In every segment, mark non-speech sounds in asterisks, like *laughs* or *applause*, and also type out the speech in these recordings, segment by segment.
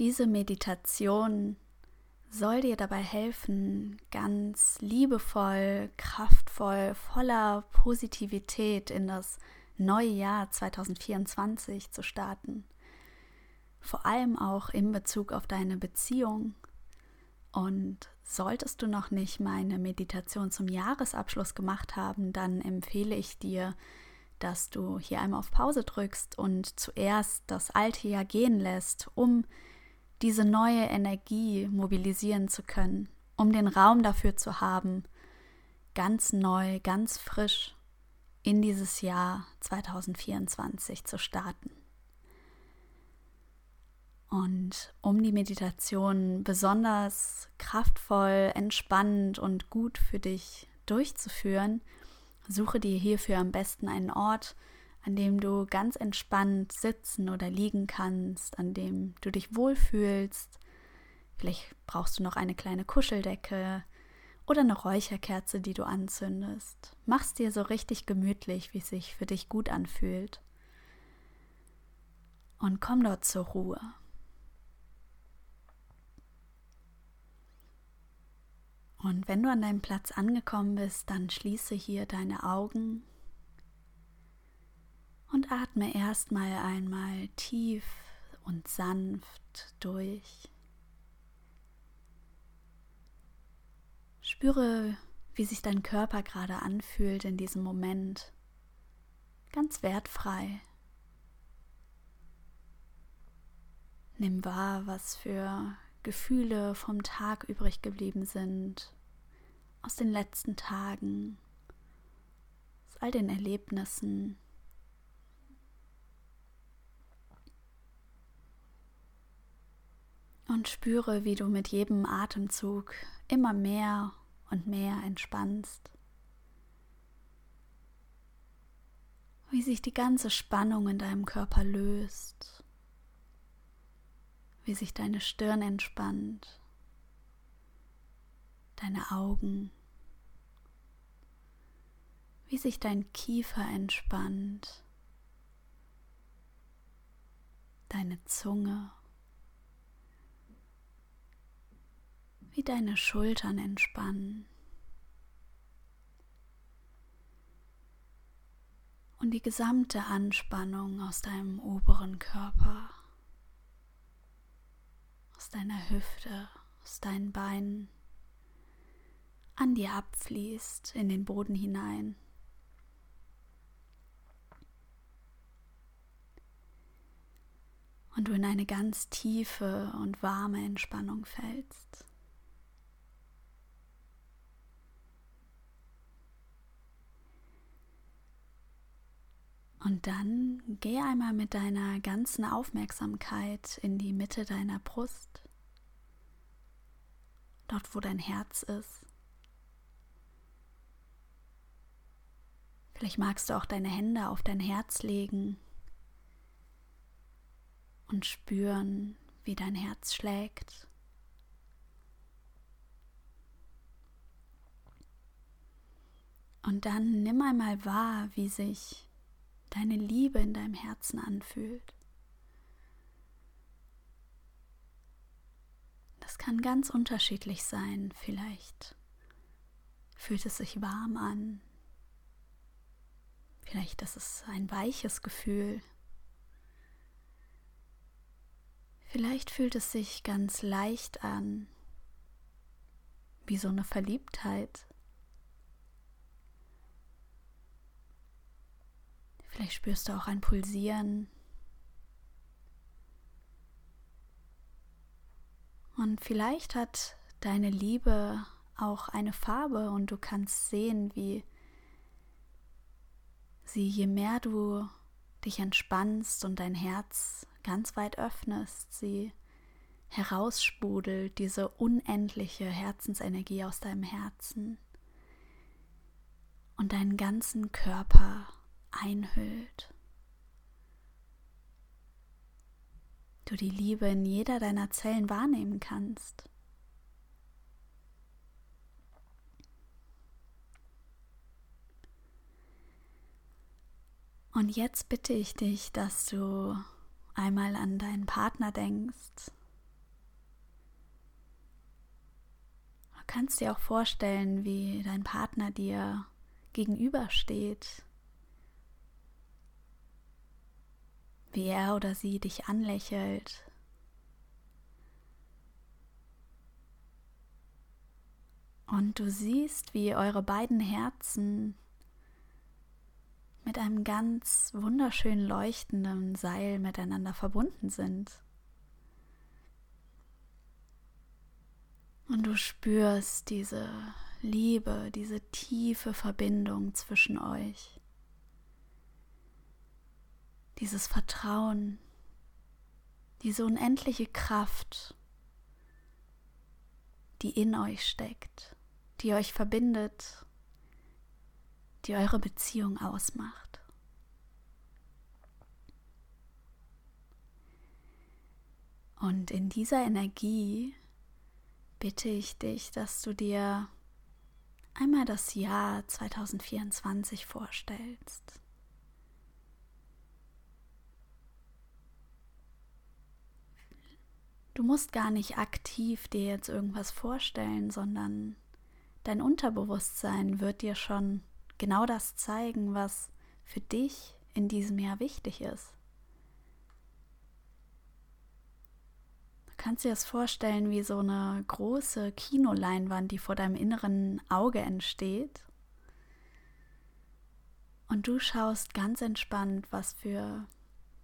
Diese Meditation soll dir dabei helfen, ganz liebevoll, kraftvoll, voller Positivität in das neue Jahr 2024 zu starten. Vor allem auch in Bezug auf deine Beziehung. Und solltest du noch nicht meine Meditation zum Jahresabschluss gemacht haben, dann empfehle ich dir, dass du hier einmal auf Pause drückst und zuerst das alte Jahr gehen lässt, um diese neue Energie mobilisieren zu können, um den Raum dafür zu haben, ganz neu, ganz frisch in dieses Jahr 2024 zu starten. Und um die Meditation besonders kraftvoll, entspannend und gut für dich durchzuführen, suche dir hierfür am besten einen Ort, an dem du ganz entspannt sitzen oder liegen kannst, an dem du dich wohlfühlst. Vielleicht brauchst du noch eine kleine Kuscheldecke oder eine Räucherkerze, die du anzündest. Mach's dir so richtig gemütlich, wie es sich für dich gut anfühlt. Und komm dort zur Ruhe. Und wenn du an deinem Platz angekommen bist, dann schließe hier deine Augen und atme erstmal einmal tief und sanft durch. Spüre, wie sich dein Körper gerade anfühlt in diesem Moment. Ganz wertfrei. Nimm wahr, was für Gefühle vom Tag übrig geblieben sind, aus den letzten Tagen, aus all den Erlebnissen. Und spüre, wie du mit jedem Atemzug immer mehr und mehr entspannst. Wie sich die ganze Spannung in deinem Körper löst. Wie sich deine Stirn entspannt. Deine Augen. Wie sich dein Kiefer entspannt. Deine Zunge. Wie deine Schultern entspannen und die gesamte Anspannung aus deinem oberen Körper, aus deiner Hüfte, aus deinen Beinen an dir abfließt in den Boden hinein. Und du in eine ganz tiefe und warme Entspannung fällst. Und dann geh einmal mit deiner ganzen Aufmerksamkeit in die Mitte deiner Brust, dort wo dein Herz ist. Vielleicht magst du auch deine Hände auf dein Herz legen und spüren, wie dein Herz schlägt. Und dann nimm einmal wahr, wie sich deine Liebe in deinem Herzen anfühlt. Das kann ganz unterschiedlich sein. Vielleicht fühlt es sich warm an. Vielleicht ist es ein weiches Gefühl. Vielleicht fühlt es sich ganz leicht an, wie so eine Verliebtheit. Vielleicht spürst du auch ein Pulsieren. Und vielleicht hat deine Liebe auch eine Farbe und du kannst sehen, wie sie, je mehr du dich entspannst und dein Herz ganz weit öffnest, sie heraussprudelt, diese unendliche Herzensenergie aus deinem Herzen und deinen ganzen Körper einhüllt. Du die Liebe in jeder deiner Zellen wahrnehmen kannst. Und jetzt bitte ich dich, dass du einmal an deinen Partner denkst. Du kannst dir auch vorstellen, wie dein Partner dir gegenübersteht, wie er oder sie dich anlächelt. Und du siehst, wie eure beiden Herzen mit einem ganz wunderschön leuchtenden Seil miteinander verbunden sind. Und du spürst diese Liebe, diese tiefe Verbindung zwischen euch. Dieses Vertrauen, diese unendliche Kraft, die in euch steckt, die euch verbindet, die eure Beziehung ausmacht. Und in dieser Energie bitte ich dich, dass du dir einmal das Jahr 2024 vorstellst. Du musst gar nicht aktiv dir jetzt irgendwas vorstellen, sondern dein Unterbewusstsein wird dir schon genau das zeigen, was für dich in diesem Jahr wichtig ist. kannst dir das vorstellen wie so eine große Kinoleinwand, die vor deinem inneren Auge entsteht. Und du schaust ganz entspannt, was für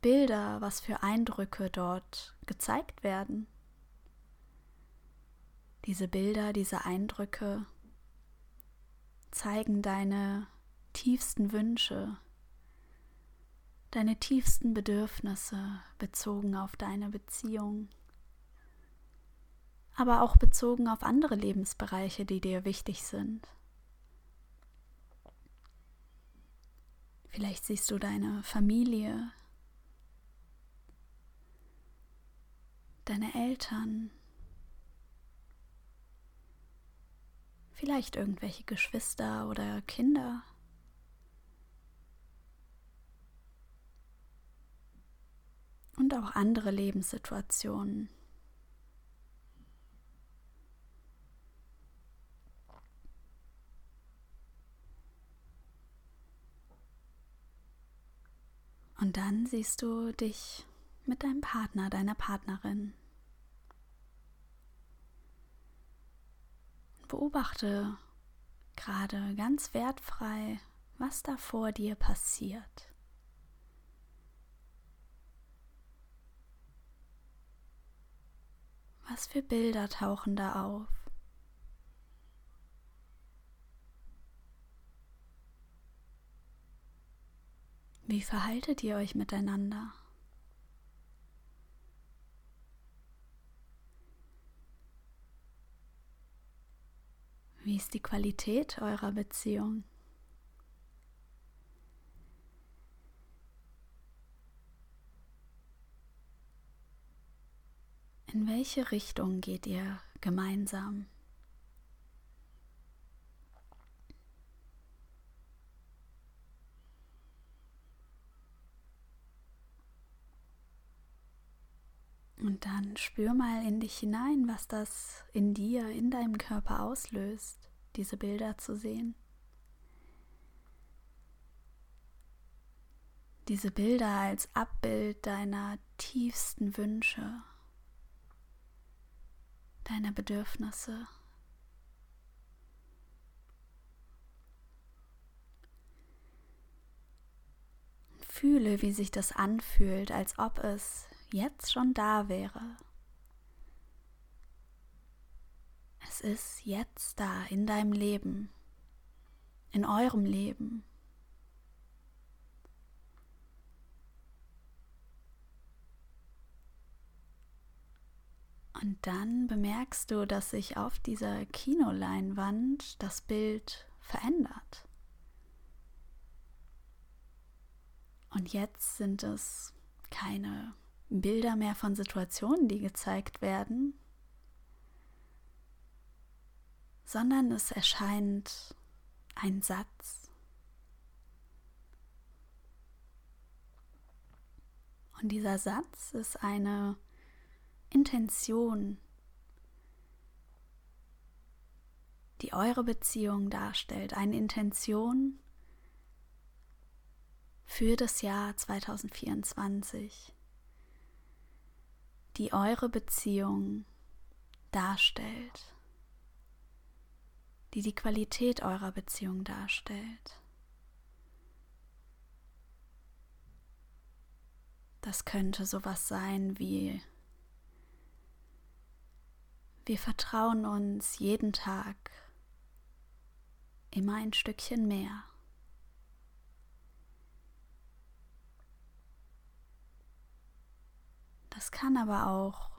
Bilder, was für Eindrücke dort gezeigt werden. Diese Bilder, diese Eindrücke zeigen deine tiefsten Wünsche, deine tiefsten Bedürfnisse bezogen auf deine Beziehung aber auch bezogen auf andere Lebensbereiche, die dir wichtig sind. Vielleicht siehst du deine Familie, deine Eltern, vielleicht irgendwelche Geschwister oder Kinder. Und auch andere Lebenssituationen. Und dann siehst du dich mit deinem Partner, deiner Partnerin. Beobachte gerade ganz wertfrei, was da vor dir passiert. Was für Bilder tauchen da auf? Wie verhaltet ihr euch miteinander? Wie ist die Qualität eurer Beziehung? In welche Richtung geht ihr gemeinsam? Und dann spür mal in dich hinein, was das in dir, in deinem Körper auslöst, diese Bilder zu sehen. Diese Bilder als Abbild deiner tiefsten Wünsche, deiner Bedürfnisse. Fühle, wie sich das anfühlt, als ob es jetzt schon da wäre. Es ist jetzt da in deinem Leben, in eurem Leben. Und dann bemerkst du, dass sich auf dieser Kinoleinwand das Bild verändert. Und jetzt sind es keine Bilder mehr von Situationen, die gezeigt werden, sondern es erscheint ein Satz. Und dieser Satz ist eine Intention, die eure Beziehung darstellt, eine Intention für das Jahr 2024, die eure Beziehung darstellt, die die Qualität eurer Beziehung darstellt. Das könnte sowas sein wie wir vertrauen uns jeden Tag immer ein Stückchen mehr. Das kann aber auch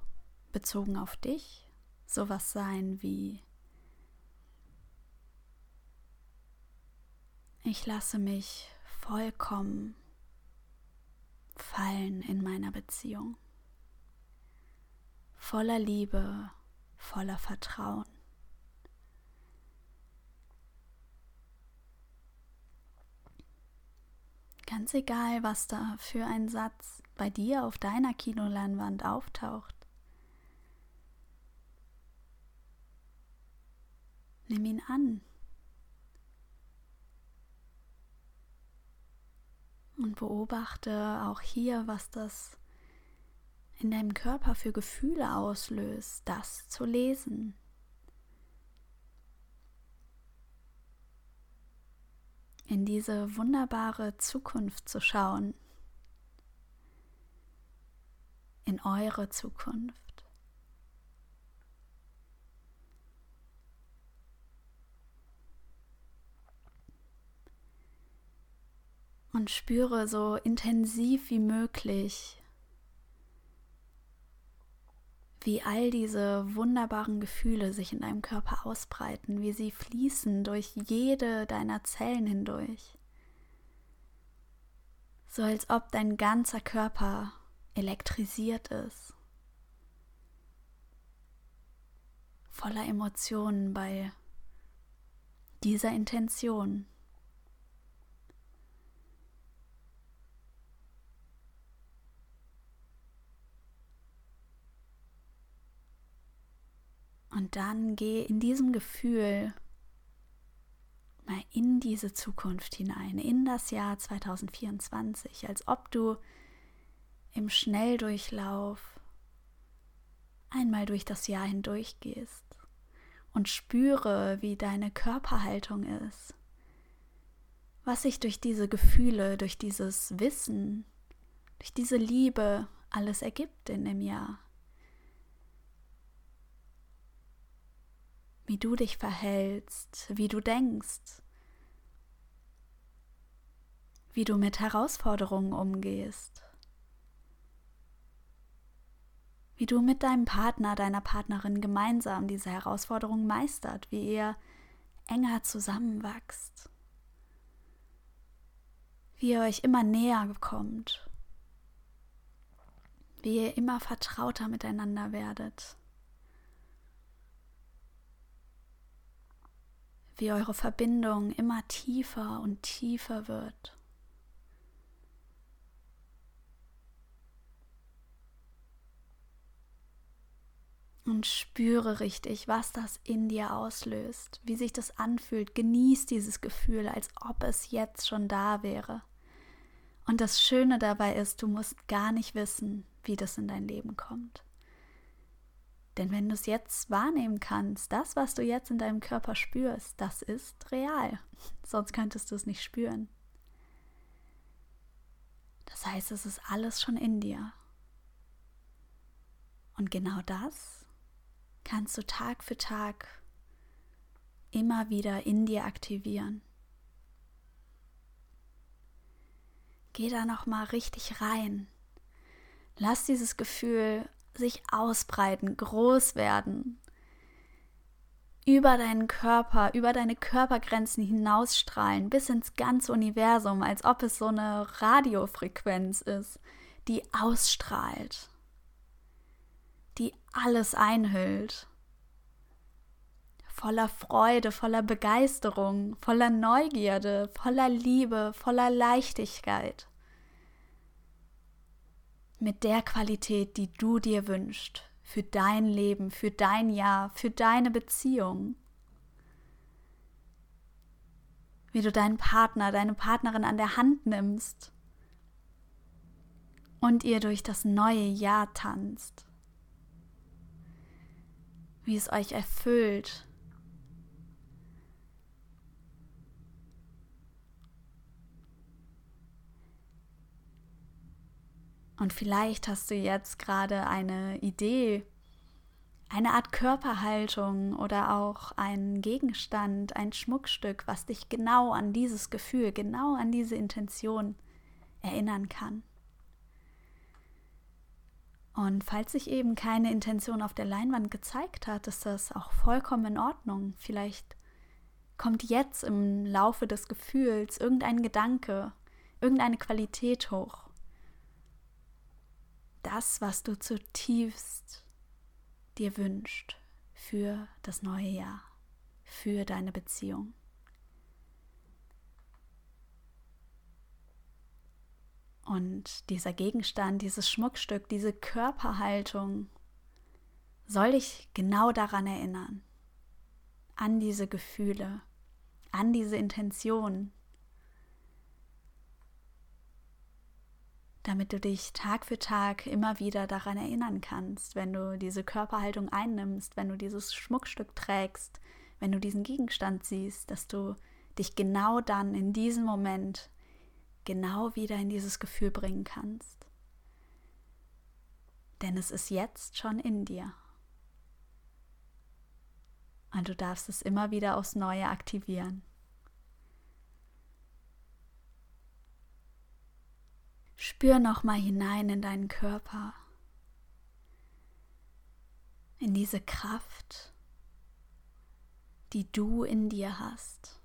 bezogen auf dich sowas sein wie ich lasse mich vollkommen fallen in meiner Beziehung, voller Liebe, voller Vertrauen. Ganz egal, was da für ein Satz bei dir auf deiner Kinoleinwand auftaucht. Nimm ihn an. Und beobachte auch hier, was das in deinem Körper für Gefühle auslöst, das zu lesen. In diese wunderbare Zukunft zu schauen, in eure Zukunft. Und spüre so intensiv wie möglich, wie all diese wunderbaren Gefühle sich in deinem Körper ausbreiten, wie sie fließen durch jede deiner Zellen hindurch. So als ob dein ganzer Körper elektrisiert ist, voller Emotionen bei dieser Intention. Und dann geh in diesem Gefühl mal in diese Zukunft hinein, in das Jahr 2024, als ob du im Schnelldurchlauf einmal durch das Jahr hindurch gehst und spüre, wie deine Körperhaltung ist, was sich durch diese Gefühle, durch dieses Wissen, durch diese Liebe alles ergibt in dem Jahr. Wie du dich verhältst, wie du denkst, wie du mit Herausforderungen umgehst. Wie du mit deinem Partner, deiner Partnerin gemeinsam diese Herausforderung meistert, wie ihr enger zusammenwachst, wie ihr euch immer näher kommt, wie ihr immer vertrauter miteinander werdet, wie eure Verbindung immer tiefer und tiefer wird. Und spüre richtig, was das in dir auslöst, wie sich das anfühlt. Genieß dieses Gefühl, als ob es jetzt schon da wäre. Und das Schöne dabei ist, du musst gar nicht wissen, wie das in dein Leben kommt. Denn wenn du es jetzt wahrnehmen kannst, das, was du jetzt in deinem Körper spürst, das ist real. *laughs* Sonst könntest du es nicht spüren. Das heißt, es ist alles schon in dir. Und genau das kannst du Tag für Tag immer wieder in dir aktivieren. Geh da noch mal richtig rein. Lass dieses Gefühl sich ausbreiten, groß werden, über deinen Körper, über deine Körpergrenzen hinausstrahlen, bis ins ganze Universum, als ob es so eine Radiofrequenz ist, die ausstrahlt die alles einhüllt. Voller Freude, voller Begeisterung, voller Neugierde, voller Liebe, voller Leichtigkeit. Mit der Qualität, die du dir wünschst, für dein Leben, für dein Jahr, für deine Beziehung. wie du deinen Partner, deine Partnerin an der Hand nimmst und ihr durch das neue Jahr tanzt, wie es euch erfüllt. Und vielleicht hast du jetzt gerade eine Idee, eine Art Körperhaltung oder auch ein Gegenstand, ein Schmuckstück, was dich genau an dieses Gefühl, genau an diese Intention erinnern kann. Und falls sich eben keine Intention auf der Leinwand gezeigt hat, ist das auch vollkommen in Ordnung. Vielleicht kommt jetzt im Laufe des Gefühls irgendein Gedanke, irgendeine Qualität hoch. Das, was du zutiefst dir wünscht für das neue Jahr, für deine Beziehung. Und dieser Gegenstand, dieses Schmuckstück, diese Körperhaltung soll dich genau daran erinnern, an diese Gefühle, an diese Intention, damit du dich Tag für Tag immer wieder daran erinnern kannst, wenn du diese Körperhaltung einnimmst, wenn du dieses Schmuckstück trägst, wenn du diesen Gegenstand siehst, dass du dich genau dann in diesem Moment genau wieder in dieses Gefühl bringen kannst. Denn es ist jetzt schon in dir. Und du darfst es immer wieder aufs Neue aktivieren. Spür noch mal hinein in deinen Körper, in diese Kraft, die du in dir hast.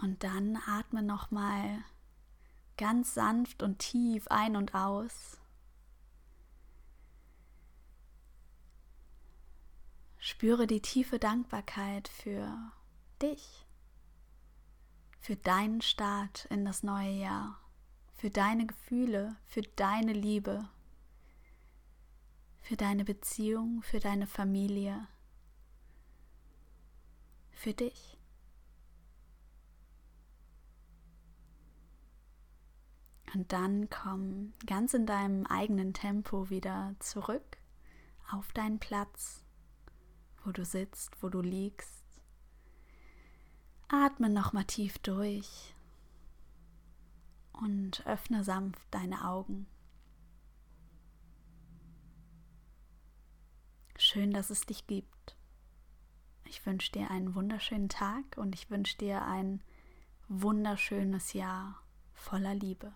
Und dann atme nochmal ganz sanft und tief ein und aus. Spüre die tiefe Dankbarkeit für dich, für deinen Start in das neue Jahr, für deine Gefühle, für deine Liebe, für deine Beziehung, für deine Familie, für dich. Und dann komm ganz in deinem eigenen Tempo wieder zurück auf deinen Platz, wo du sitzt, wo du liegst. Atme nochmal tief durch und öffne sanft deine Augen. Schön, dass es dich gibt. Ich wünsche dir einen wunderschönen Tag und ich wünsche dir ein wunderschönes Jahr voller Liebe.